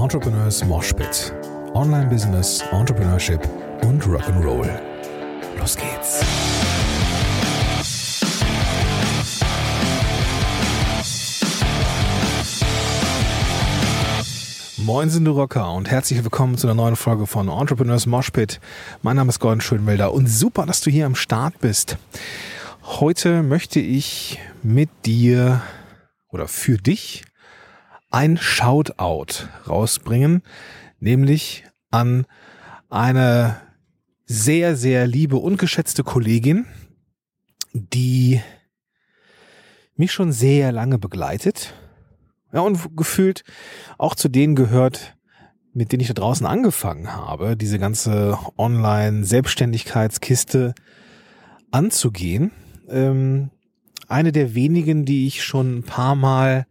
Entrepreneurs Moshpit. Online Business, Entrepreneurship und Rock'n'Roll. Los geht's. Moin sind du Rocker und herzlich willkommen zu einer neuen Folge von Entrepreneurs Moshpit. Mein Name ist Gordon Schönwelder und super, dass du hier am Start bist. Heute möchte ich mit dir oder für dich ein Shoutout rausbringen, nämlich an eine sehr, sehr liebe und geschätzte Kollegin, die mich schon sehr lange begleitet. Ja, und gefühlt auch zu denen gehört, mit denen ich da draußen angefangen habe, diese ganze Online-Selbstständigkeitskiste anzugehen. Ähm, eine der wenigen, die ich schon ein paar Mal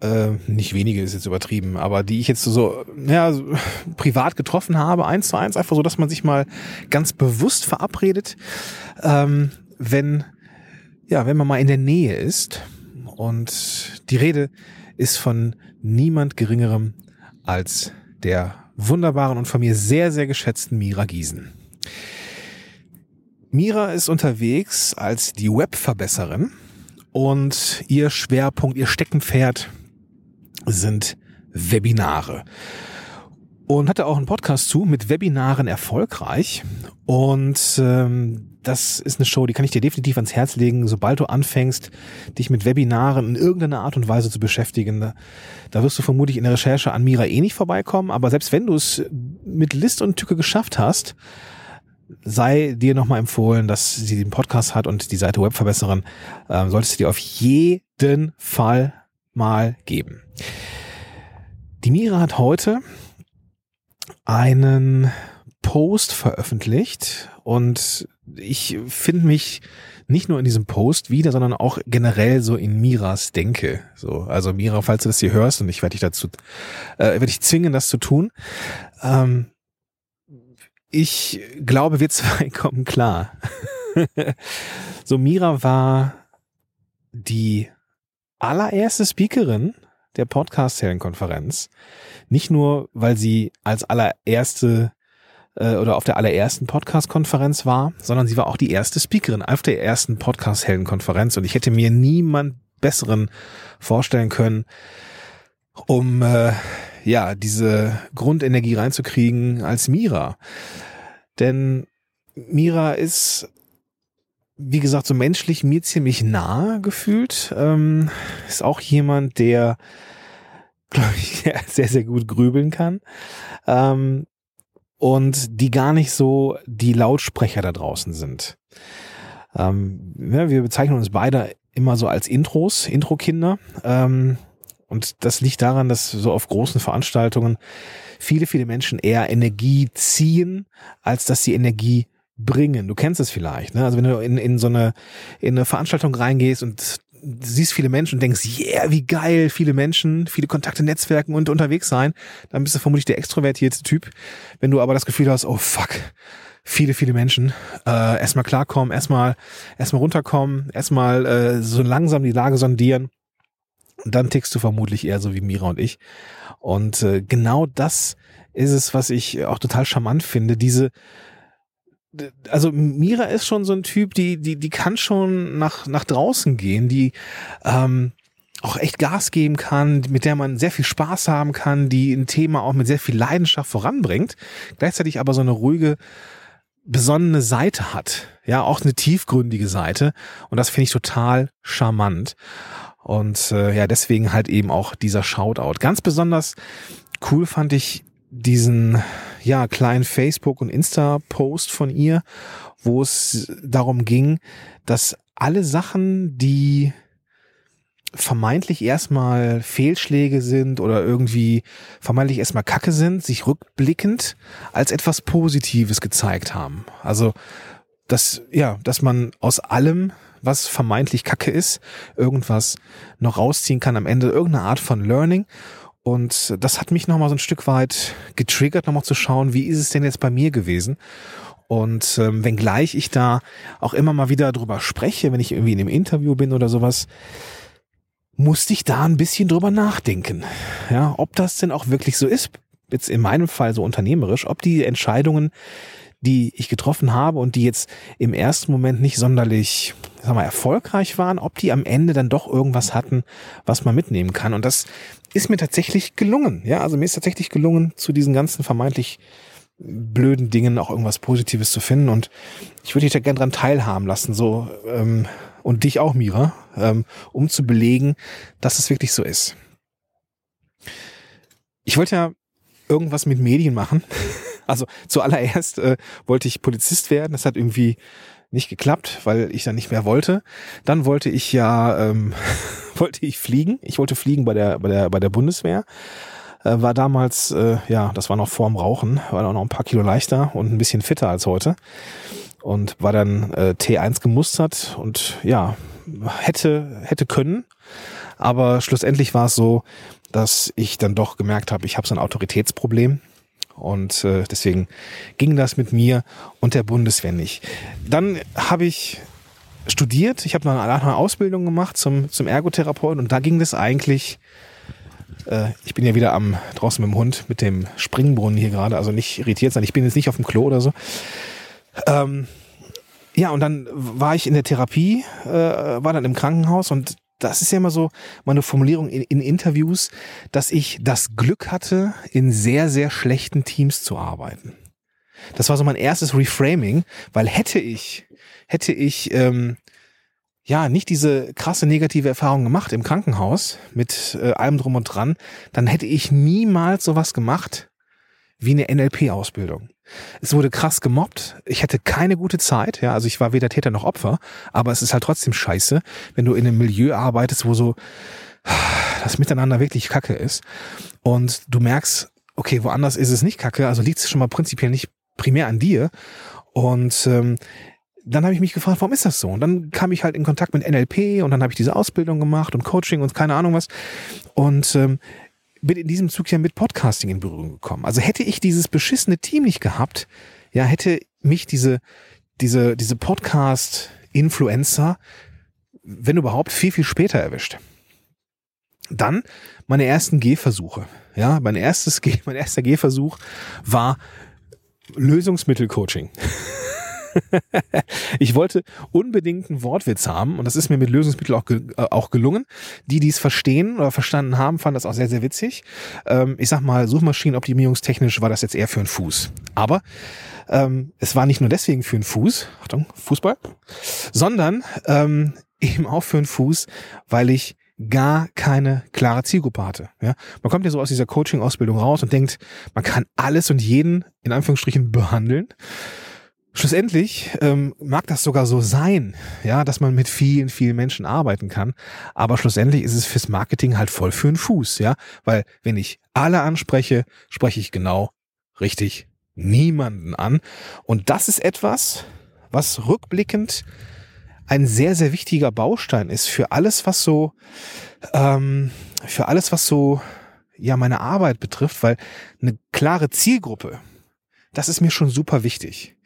äh, nicht wenige ist jetzt übertrieben, aber die ich jetzt so, ja, privat getroffen habe, eins zu eins, einfach so, dass man sich mal ganz bewusst verabredet, ähm, wenn, ja, wenn man mal in der Nähe ist. Und die Rede ist von niemand geringerem als der wunderbaren und von mir sehr, sehr geschätzten Mira Giesen. Mira ist unterwegs als die Webverbesserin und ihr Schwerpunkt, ihr Steckenpferd sind Webinare. Und hatte auch einen Podcast zu mit Webinaren erfolgreich. Und ähm, das ist eine Show, die kann ich dir definitiv ans Herz legen, sobald du anfängst, dich mit Webinaren in irgendeiner Art und Weise zu beschäftigen. Da, wirst du vermutlich in der Recherche an Mira eh nicht vorbeikommen, aber selbst wenn du es mit List und Tücke geschafft hast, sei dir nochmal empfohlen, dass sie den Podcast hat und die Seite Webverbesserin, äh, solltest du dir auf jeden Fall mal geben. Die Mira hat heute einen Post veröffentlicht und ich finde mich nicht nur in diesem Post wieder, sondern auch generell so in Miras Denke. So, also Mira, falls du das hier hörst und ich werde dich dazu, äh, werde dich zwingen, das zu tun. Ähm, ich glaube, wir zwei kommen klar. so, Mira war die allererste Speakerin der Podcast-Heldenkonferenz. Nicht nur, weil sie als allererste äh, oder auf der allerersten Podcast-Konferenz war, sondern sie war auch die erste Speakerin auf der ersten Podcast-Heldenkonferenz und ich hätte mir niemand besseren vorstellen können, um äh, ja diese Grundenergie reinzukriegen als Mira. Denn Mira ist wie gesagt, so menschlich mir ziemlich nah gefühlt. Ähm, ist auch jemand, der, glaube ich, sehr, sehr gut grübeln kann. Ähm, und die gar nicht so die Lautsprecher da draußen sind. Ähm, ja, wir bezeichnen uns beide immer so als Intros, Intro-Kinder. Ähm, und das liegt daran, dass so auf großen Veranstaltungen viele, viele Menschen eher Energie ziehen, als dass sie Energie bringen. Du kennst es vielleicht, ne? Also wenn du in, in so eine, in eine Veranstaltung reingehst und siehst viele Menschen und denkst, yeah, wie geil, viele Menschen, viele Kontakte, Netzwerken und unterwegs sein, dann bist du vermutlich der extrovertierte Typ. Wenn du aber das Gefühl hast, oh fuck, viele, viele Menschen, äh, erstmal klarkommen, erstmal, erstmal runterkommen, erstmal äh, so langsam die Lage sondieren, dann tickst du vermutlich eher so wie Mira und ich. Und äh, genau das ist es, was ich auch total charmant finde, diese also Mira ist schon so ein Typ, die, die, die kann schon nach, nach draußen gehen, die ähm, auch echt Gas geben kann, mit der man sehr viel Spaß haben kann, die ein Thema auch mit sehr viel Leidenschaft voranbringt, gleichzeitig aber so eine ruhige, besonnene Seite hat. Ja, auch eine tiefgründige Seite. Und das finde ich total charmant. Und äh, ja, deswegen halt eben auch dieser Shoutout. Ganz besonders cool fand ich diesen ja kleinen Facebook und Insta Post von ihr, wo es darum ging, dass alle Sachen, die vermeintlich erstmal Fehlschläge sind oder irgendwie vermeintlich erstmal Kacke sind, sich rückblickend als etwas Positives gezeigt haben. Also, dass, ja, dass man aus allem, was vermeintlich Kacke ist, irgendwas noch rausziehen kann am Ende, irgendeine Art von Learning und das hat mich nochmal so ein Stück weit getriggert, nochmal zu schauen, wie ist es denn jetzt bei mir gewesen? Und ähm, wenngleich ich da auch immer mal wieder drüber spreche, wenn ich irgendwie in einem Interview bin oder sowas, musste ich da ein bisschen drüber nachdenken. Ja, ob das denn auch wirklich so ist, jetzt in meinem Fall so unternehmerisch, ob die Entscheidungen, die ich getroffen habe und die jetzt im ersten Moment nicht sonderlich, sag mal, erfolgreich waren, ob die am Ende dann doch irgendwas hatten, was man mitnehmen kann. Und das ist mir tatsächlich gelungen. Ja, also mir ist tatsächlich gelungen, zu diesen ganzen vermeintlich blöden Dingen auch irgendwas Positives zu finden. Und ich würde dich da gerne dran teilhaben lassen, so ähm, und dich auch, Mira, ähm, um zu belegen, dass es wirklich so ist. Ich wollte ja irgendwas mit Medien machen. Also zuallererst äh, wollte ich Polizist werden. Das hat irgendwie nicht geklappt, weil ich dann nicht mehr wollte. Dann wollte ich ja ähm, wollte ich fliegen. Ich wollte fliegen bei der bei der bei der Bundeswehr. Äh, war damals äh, ja, das war noch vorm Rauchen, war auch noch ein paar Kilo leichter und ein bisschen fitter als heute und war dann äh, T1 gemustert und ja, hätte hätte können, aber schlussendlich war es so, dass ich dann doch gemerkt habe, ich habe so ein Autoritätsproblem und äh, deswegen ging das mit mir und der Bundeswehr nicht. Dann habe ich studiert, ich habe noch eine Ausbildung gemacht zum, zum Ergotherapeuten und da ging das eigentlich, äh, ich bin ja wieder am draußen mit dem Hund, mit dem Springbrunnen hier gerade, also nicht irritiert sein, ich bin jetzt nicht auf dem Klo oder so. Ähm, ja, und dann war ich in der Therapie, äh, war dann im Krankenhaus. Und das ist ja immer so meine Formulierung in, in, Interviews, dass ich das Glück hatte, in sehr, sehr schlechten Teams zu arbeiten. Das war so mein erstes Reframing, weil hätte ich, hätte ich ähm, ja nicht diese krasse negative Erfahrung gemacht im Krankenhaus mit äh, allem drum und dran, dann hätte ich niemals sowas gemacht wie eine NLP-Ausbildung. Es wurde krass gemobbt. Ich hatte keine gute Zeit. Ja, also ich war weder Täter noch Opfer. Aber es ist halt trotzdem scheiße, wenn du in einem Milieu arbeitest, wo so das Miteinander wirklich Kacke ist. Und du merkst, okay, woanders ist es nicht Kacke. Also liegt es schon mal prinzipiell nicht primär an dir. Und ähm, dann habe ich mich gefragt, warum ist das so? Und dann kam ich halt in Kontakt mit NLP und dann habe ich diese Ausbildung gemacht und Coaching und keine Ahnung was. Und ähm, bin in diesem Zug ja mit Podcasting in Berührung gekommen. Also hätte ich dieses beschissene Team nicht gehabt, ja, hätte mich diese, diese, diese Podcast-Influencer, wenn überhaupt, viel, viel später erwischt. Dann meine ersten Gehversuche. Ja, mein erstes, mein erster Gehversuch war Lösungsmittelcoaching. ich wollte unbedingt einen Wortwitz haben und das ist mir mit Lösungsmittel auch, ge äh, auch gelungen. Die, die es verstehen oder verstanden haben, fanden das auch sehr, sehr witzig. Ähm, ich sag mal, Suchmaschinenoptimierungstechnisch war das jetzt eher für einen Fuß. Aber ähm, es war nicht nur deswegen für einen Fuß, Achtung, Fußball, sondern ähm, eben auch für einen Fuß, weil ich gar keine klare Zielgruppe hatte. Ja, man kommt ja so aus dieser Coaching-Ausbildung raus und denkt, man kann alles und jeden in Anführungsstrichen behandeln. Schlussendlich ähm, mag das sogar so sein, ja, dass man mit vielen, vielen Menschen arbeiten kann. Aber schlussendlich ist es fürs Marketing halt voll für den Fuß, ja, weil wenn ich alle anspreche, spreche ich genau richtig niemanden an. Und das ist etwas, was rückblickend ein sehr, sehr wichtiger Baustein ist für alles, was so, ähm, für alles, was so, ja, meine Arbeit betrifft, weil eine klare Zielgruppe, das ist mir schon super wichtig.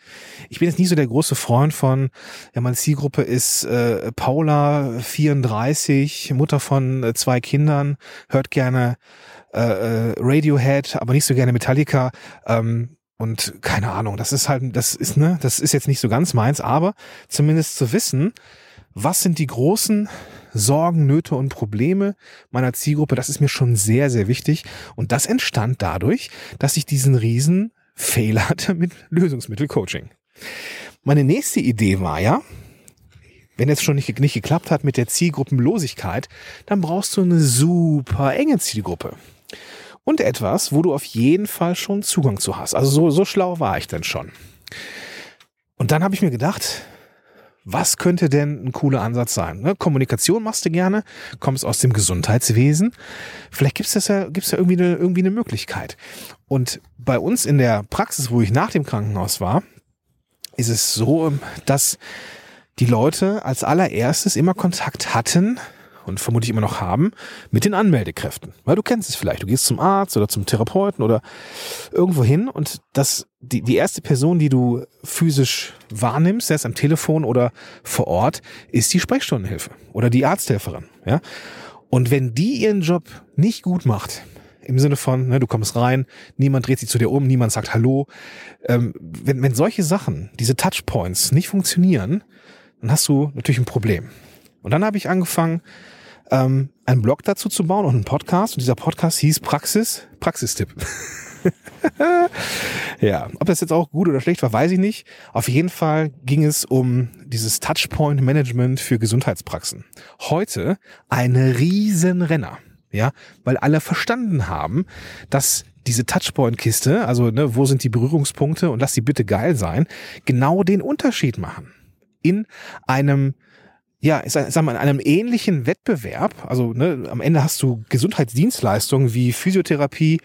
Ich bin jetzt nie so der große Freund von, ja, meine Zielgruppe ist äh, Paula, 34, Mutter von äh, zwei Kindern, hört gerne äh, äh, Radiohead, aber nicht so gerne Metallica. Ähm, und keine Ahnung, das ist halt, das ist, ne, das ist jetzt nicht so ganz meins, aber zumindest zu wissen, was sind die großen Sorgen, Nöte und Probleme meiner Zielgruppe, das ist mir schon sehr, sehr wichtig. Und das entstand dadurch, dass ich diesen riesen Fehler hatte mit Lösungsmittelcoaching. Meine nächste Idee war ja, wenn es schon nicht, nicht geklappt hat mit der Zielgruppenlosigkeit, dann brauchst du eine super enge Zielgruppe. Und etwas, wo du auf jeden Fall schon Zugang zu hast. Also so, so schlau war ich dann schon. Und dann habe ich mir gedacht, was könnte denn ein cooler Ansatz sein? Ne? Kommunikation machst du gerne, kommst aus dem Gesundheitswesen. Vielleicht gibt's das ja, gibt's ja irgendwie eine, irgendwie eine Möglichkeit. Und bei uns in der Praxis, wo ich nach dem Krankenhaus war, ist es so, dass die Leute als allererstes immer Kontakt hatten und vermutlich immer noch haben, mit den Anmeldekräften. Weil du kennst es vielleicht. Du gehst zum Arzt oder zum Therapeuten oder irgendwo hin und das, die, die erste Person, die du physisch wahrnimmst, sei es am Telefon oder vor Ort, ist die Sprechstundenhilfe oder die Arzthelferin. Ja? Und wenn die ihren Job nicht gut macht, im Sinne von, ne, du kommst rein, niemand dreht sich zu dir um, niemand sagt Hallo. Ähm, wenn, wenn solche Sachen, diese Touchpoints nicht funktionieren, dann hast du natürlich ein Problem. Und dann habe ich angefangen, ähm, einen Blog dazu zu bauen und einen Podcast. Und dieser Podcast hieß Praxis, Praxistipp. ja, ob das jetzt auch gut oder schlecht war, weiß ich nicht. Auf jeden Fall ging es um dieses Touchpoint Management für Gesundheitspraxen. Heute eine Riesenrenner. Ja, weil alle verstanden haben, dass diese Touchpoint-Kiste, also ne, wo sind die Berührungspunkte und lass sie bitte geil sein, genau den Unterschied machen. In einem ja, ich sag, mal, in einem ähnlichen Wettbewerb, also ne, am Ende hast du Gesundheitsdienstleistungen wie Physiotherapie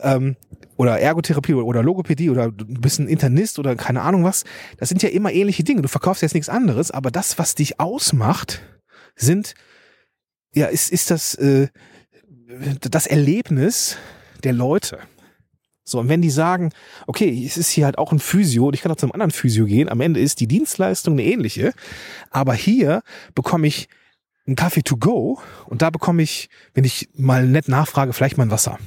ähm, oder Ergotherapie oder, oder Logopädie oder du bist ein Internist oder keine Ahnung was. Das sind ja immer ähnliche Dinge. Du verkaufst jetzt nichts anderes, aber das, was dich ausmacht, sind ja ist ist das äh, das Erlebnis der Leute. So, und wenn die sagen, okay, es ist hier halt auch ein Physio und ich kann auch zum anderen Physio gehen, am Ende ist die Dienstleistung eine ähnliche, aber hier bekomme ich einen Kaffee to go und da bekomme ich, wenn ich mal nett nachfrage, vielleicht mal ein Wasser.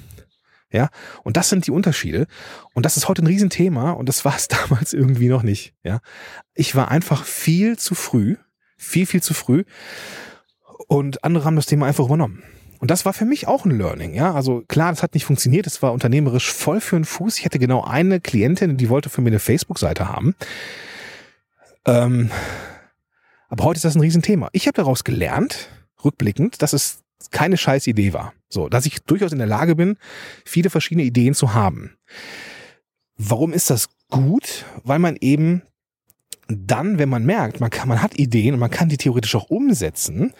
Ja, und das sind die Unterschiede. Und das ist heute ein Riesenthema und das war es damals irgendwie noch nicht. Ja, ich war einfach viel zu früh, viel, viel zu früh und andere haben das Thema einfach übernommen. Und das war für mich auch ein Learning, ja. Also klar, das hat nicht funktioniert, es war unternehmerisch voll für den Fuß. Ich hatte genau eine Klientin, die wollte für mich eine Facebook-Seite haben. Ähm, aber heute ist das ein Riesenthema. Ich habe daraus gelernt, rückblickend, dass es keine scheiß Idee war. So, dass ich durchaus in der Lage bin, viele verschiedene Ideen zu haben. Warum ist das gut? Weil man eben dann, wenn man merkt, man kann, man hat Ideen und man kann die theoretisch auch umsetzen,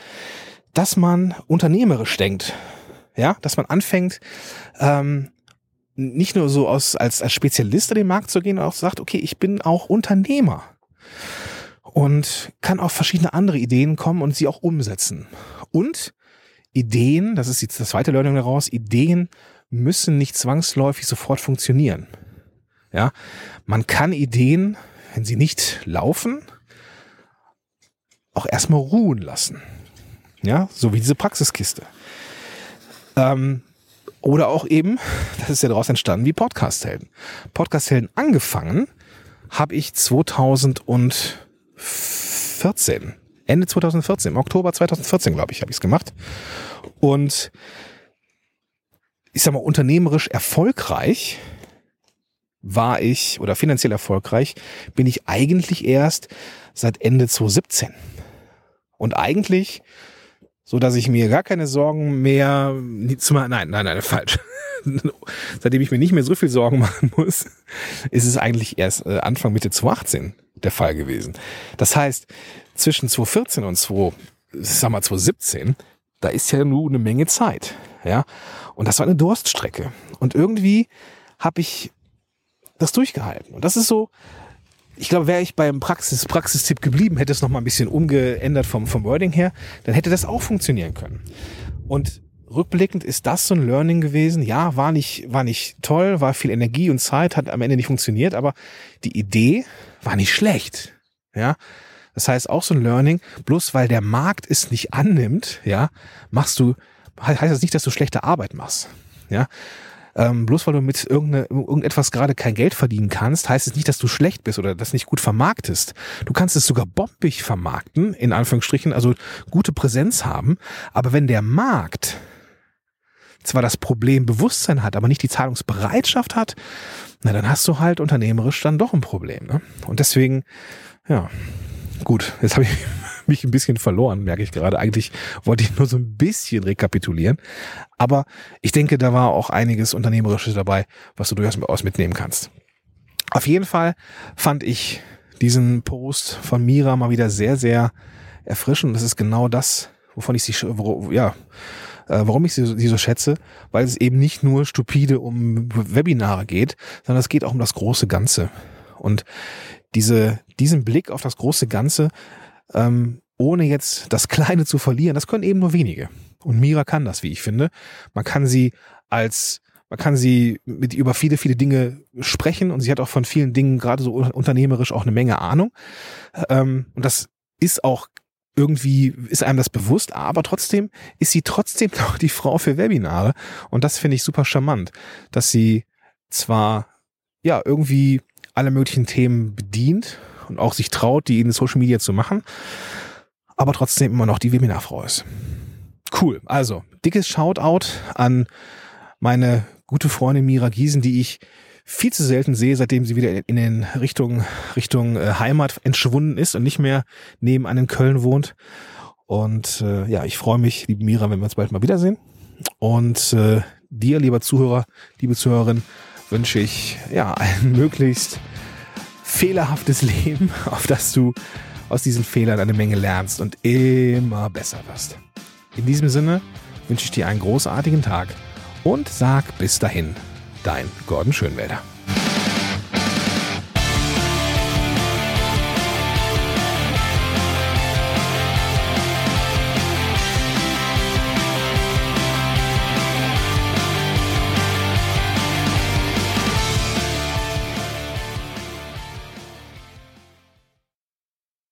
dass man unternehmerisch denkt. Ja, dass man anfängt, ähm, nicht nur so aus, als, als Spezialist in den Markt zu gehen, sondern auch sagt, okay, ich bin auch Unternehmer und kann auf verschiedene andere Ideen kommen und sie auch umsetzen. Und Ideen, das ist jetzt das zweite Learning daraus, Ideen müssen nicht zwangsläufig sofort funktionieren. Ja, man kann Ideen, wenn sie nicht laufen, auch erstmal ruhen lassen. Ja, so wie diese Praxiskiste. Ähm, oder auch eben, das ist ja daraus entstanden, wie Podcasthelden. Podcasthelden angefangen habe ich 2014. Ende 2014, im Oktober 2014, glaube ich, habe ich es gemacht. Und ich sag mal, unternehmerisch erfolgreich war ich oder finanziell erfolgreich bin ich eigentlich erst seit Ende 2017. Und eigentlich so dass ich mir gar keine Sorgen mehr, nein, nein, nein, falsch. Seitdem ich mir nicht mehr so viel Sorgen machen muss, ist es eigentlich erst äh, Anfang Mitte 2018 der Fall gewesen. Das heißt, zwischen 2014 und 2, sag mal 2017, da ist ja nur eine Menge Zeit, ja. Und das war eine Durststrecke. Und irgendwie habe ich das durchgehalten. Und das ist so, ich glaube, wäre ich beim Praxis, Praxistipp geblieben, hätte es noch mal ein bisschen umgeändert vom, vom Wording her, dann hätte das auch funktionieren können. Und rückblickend ist das so ein Learning gewesen. Ja, war nicht, war nicht toll, war viel Energie und Zeit, hat am Ende nicht funktioniert, aber die Idee war nicht schlecht. Ja. Das heißt auch so ein Learning, bloß weil der Markt es nicht annimmt, ja, machst du, heißt das nicht, dass du schlechte Arbeit machst. Ja. Ähm, bloß weil du mit irgendetwas gerade kein Geld verdienen kannst, heißt es nicht, dass du schlecht bist oder das nicht gut vermarktest. Du kannst es sogar bombig vermarkten, in Anführungsstrichen, also gute Präsenz haben. Aber wenn der Markt zwar das Problem Bewusstsein hat, aber nicht die Zahlungsbereitschaft hat, na dann hast du halt unternehmerisch dann doch ein Problem. Ne? Und deswegen, ja, gut, jetzt habe ich mich ein bisschen verloren, merke ich gerade. Eigentlich wollte ich nur so ein bisschen rekapitulieren. Aber ich denke, da war auch einiges Unternehmerisches dabei, was du durchaus mitnehmen kannst. Auf jeden Fall fand ich diesen Post von Mira mal wieder sehr, sehr erfrischend. Das ist genau das, wovon ich sie, ja, äh, warum ich sie, sie so schätze, weil es eben nicht nur stupide um Webinare geht, sondern es geht auch um das große Ganze. Und diese, diesen Blick auf das große Ganze ähm, ohne jetzt das Kleine zu verlieren. Das können eben nur wenige. Und Mira kann das, wie ich finde. Man kann sie als man kann sie mit über viele, viele Dinge sprechen und sie hat auch von vielen Dingen, gerade so unternehmerisch, auch eine Menge Ahnung. Ähm, und das ist auch irgendwie ist einem das bewusst, aber trotzdem ist sie trotzdem noch die Frau für Webinare. Und das finde ich super charmant, dass sie zwar ja irgendwie alle möglichen Themen bedient und auch sich traut, die in Social Media zu machen, aber trotzdem immer noch die Webinarfrau ist. Cool. Also, dickes Shoutout an meine gute Freundin Mira Giesen, die ich viel zu selten sehe, seitdem sie wieder in den Richtung, Richtung äh, Heimat entschwunden ist und nicht mehr nebenan in Köln wohnt. Und äh, ja, ich freue mich, liebe Mira, wenn wir uns bald mal wiedersehen. Und äh, dir, lieber Zuhörer, liebe Zuhörerin, wünsche ich ja ein möglichst fehlerhaftes Leben, auf das du aus diesen Fehlern eine Menge lernst und immer besser wirst. In diesem Sinne wünsche ich dir einen großartigen Tag und sag bis dahin, dein Gordon Schönwälder.